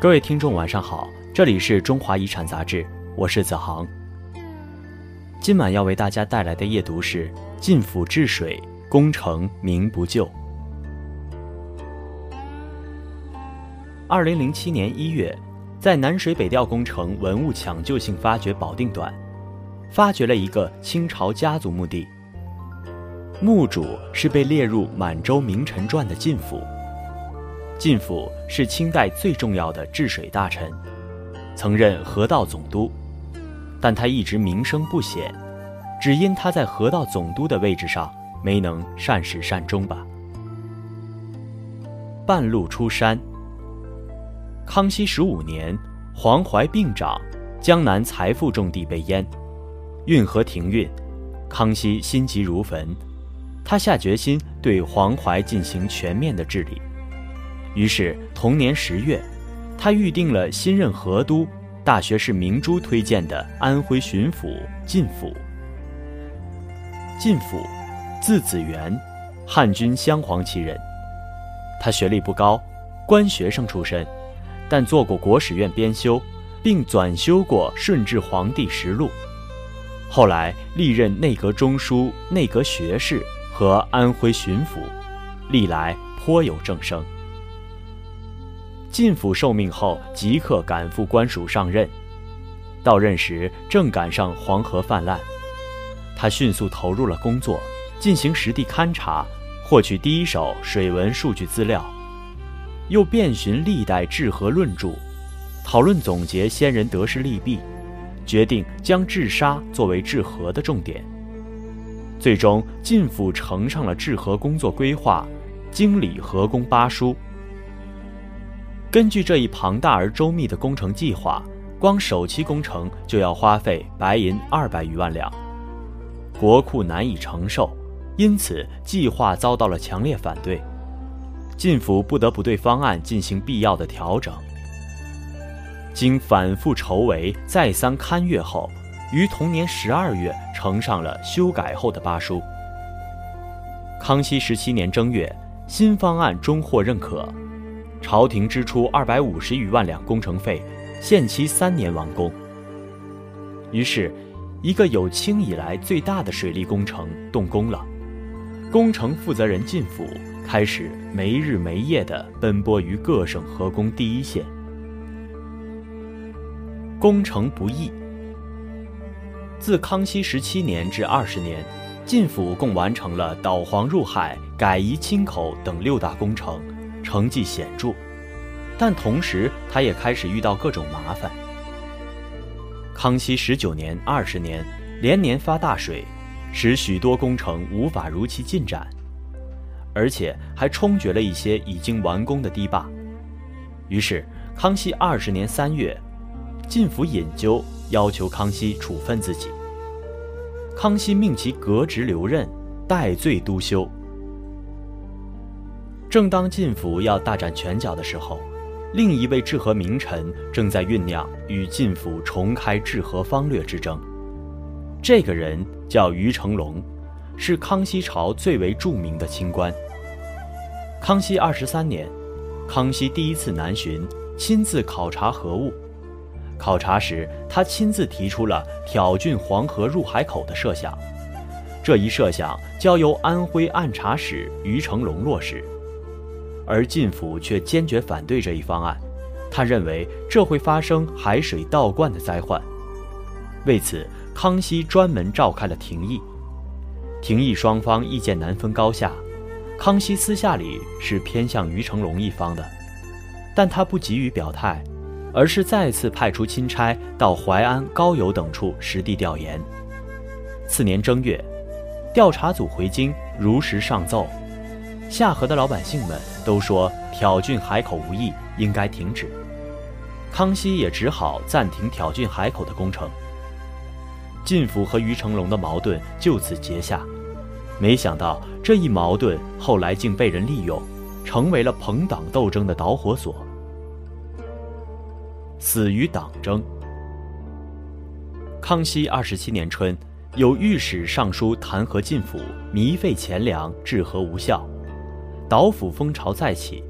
各位听众，晚上好，这里是中华遗产杂志，我是子航。今晚要为大家带来的夜读是《晋府治水工程名不就》。二零零七年一月，在南水北调工程文物抢救性发掘保定段，发掘了一个清朝家族墓地。墓主是被列入《满洲名臣传》的晋府。晋府是清代最重要的治水大臣，曾任河道总督，但他一直名声不显，只因他在河道总督的位置上没能善始善终吧。半路出山。康熙十五年，黄淮病长，江南财富重地被淹，运河停运，康熙心急如焚，他下决心对黄淮进行全面的治理。于是，同年十月，他预定了新任河都、大学士明珠推荐的安徽巡抚靳辅。靳辅，字子元，汉军镶黄旗人。他学历不高，官学生出身，但做过国史院编修，并转修过《顺治皇帝实录》。后来历任内阁中书、内阁学士和安徽巡抚，历来颇有政声。晋府受命后，即刻赶赴官署上任。到任时正赶上黄河泛滥，他迅速投入了工作，进行实地勘察，获取第一手水文数据资料，又遍寻历代治河论著，讨论总结先人得失利弊，决定将治沙作为治河的重点。最终，晋府呈上了治河工作规划，经理河工八书。根据这一庞大而周密的工程计划，光首期工程就要花费白银二百余万两，国库难以承受，因此计划遭到了强烈反对。晋府不得不对方案进行必要的调整。经反复筹帷、再三勘阅后，于同年十二月呈上了修改后的八书。康熙十七年正月，新方案终获认可。朝廷支出二百五十余万两工程费，限期三年完工。于是，一个有清以来最大的水利工程动工了。工程负责人靳辅开始没日没夜地奔波于各省河工第一线。工程不易。自康熙十七年至二十年，靳辅共完成了导黄入海、改移清口等六大工程。成绩显著，但同时他也开始遇到各种麻烦。康熙十九年、二十年连年发大水，使许多工程无法如期进展，而且还冲决了一些已经完工的堤坝。于是，康熙二十年三月，进府引咎，要求康熙处分自己。康熙命其革职留任，代罪督修。正当晋府要大展拳脚的时候，另一位治河名臣正在酝酿与晋府重开治河方略之争。这个人叫于成龙，是康熙朝最为著名的清官。康熙二十三年，康熙第一次南巡，亲自考察河务。考察时，他亲自提出了挑浚黄河入海口的设想。这一设想交由安徽按察使于成龙落实。而晋府却坚决反对这一方案，他认为这会发生海水倒灌的灾患。为此，康熙专门召开了廷议。廷议双方意见难分高下，康熙私下里是偏向于成龙一方的，但他不急于表态，而是再次派出钦差到淮安、高邮等处实地调研。次年正月，调查组回京，如实上奏。下河的老百姓们都说挑浚海口无益，应该停止。康熙也只好暂停挑浚海口的工程。靳辅和于成龙的矛盾就此结下。没想到这一矛盾后来竟被人利用，成为了朋党斗争的导火索。死于党争。康熙二十七年春，有御史上书弹劾靳辅糜费钱粮，治河无效。岛府风潮再起，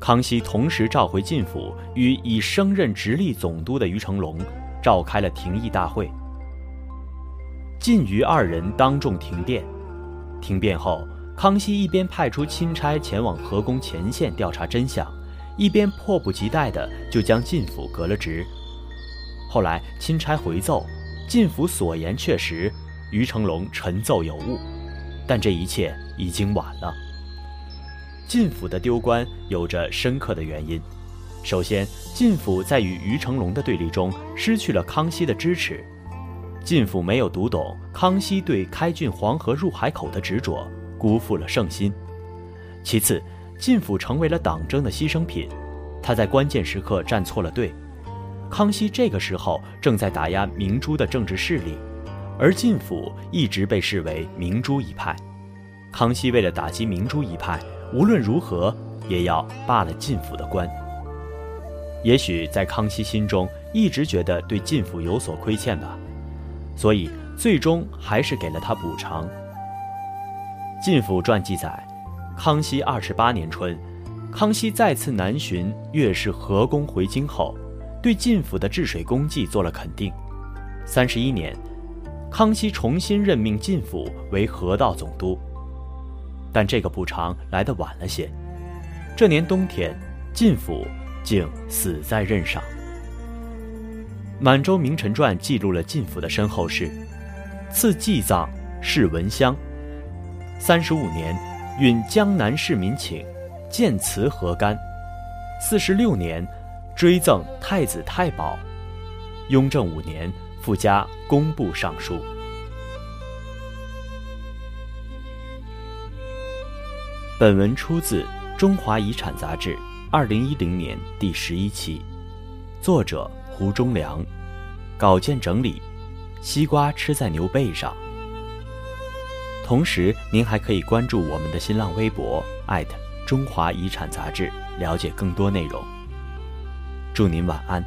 康熙同时召回靳府与已升任直隶总督的于成龙，召开了廷议大会。靳于二人当众停电。停电后，康熙一边派出钦差前往河工前线调查真相，一边迫不及待地就将靳府革了职。后来钦差回奏，靳府所言确实，于成龙陈奏有误，但这一切已经晚了。晋府的丢官有着深刻的原因。首先，晋府在与于成龙的对立中失去了康熙的支持，晋府没有读懂康熙对开郡黄河入海口的执着，辜负了圣心。其次，晋府成为了党争的牺牲品，他在关键时刻站错了队。康熙这个时候正在打压明珠的政治势力，而晋府一直被视为明珠一派。康熙为了打击明珠一派。无论如何，也要罢了晋府的官。也许在康熙心中一直觉得对晋府有所亏欠吧，所以最终还是给了他补偿。《晋府传》记载，康熙二十八年春，康熙再次南巡岳氏河宫回京后，对晋府的治水功绩做了肯定。三十一年，康熙重新任命晋府为河道总督。但这个补偿来得晚了些。这年冬天，晋府竟死在任上。《满洲名臣传》记录了晋府的身后事：赐祭葬谥文襄。三十五年，允江南市民请，建祠河干。四十六年，追赠太子太保。雍正五年，附加工部尚书。本文出自《中华遗产》杂志，二零一零年第十一期，作者胡忠良，稿件整理，西瓜吃在牛背上。同时，您还可以关注我们的新浪微博中华遗产杂志，了解更多内容。祝您晚安。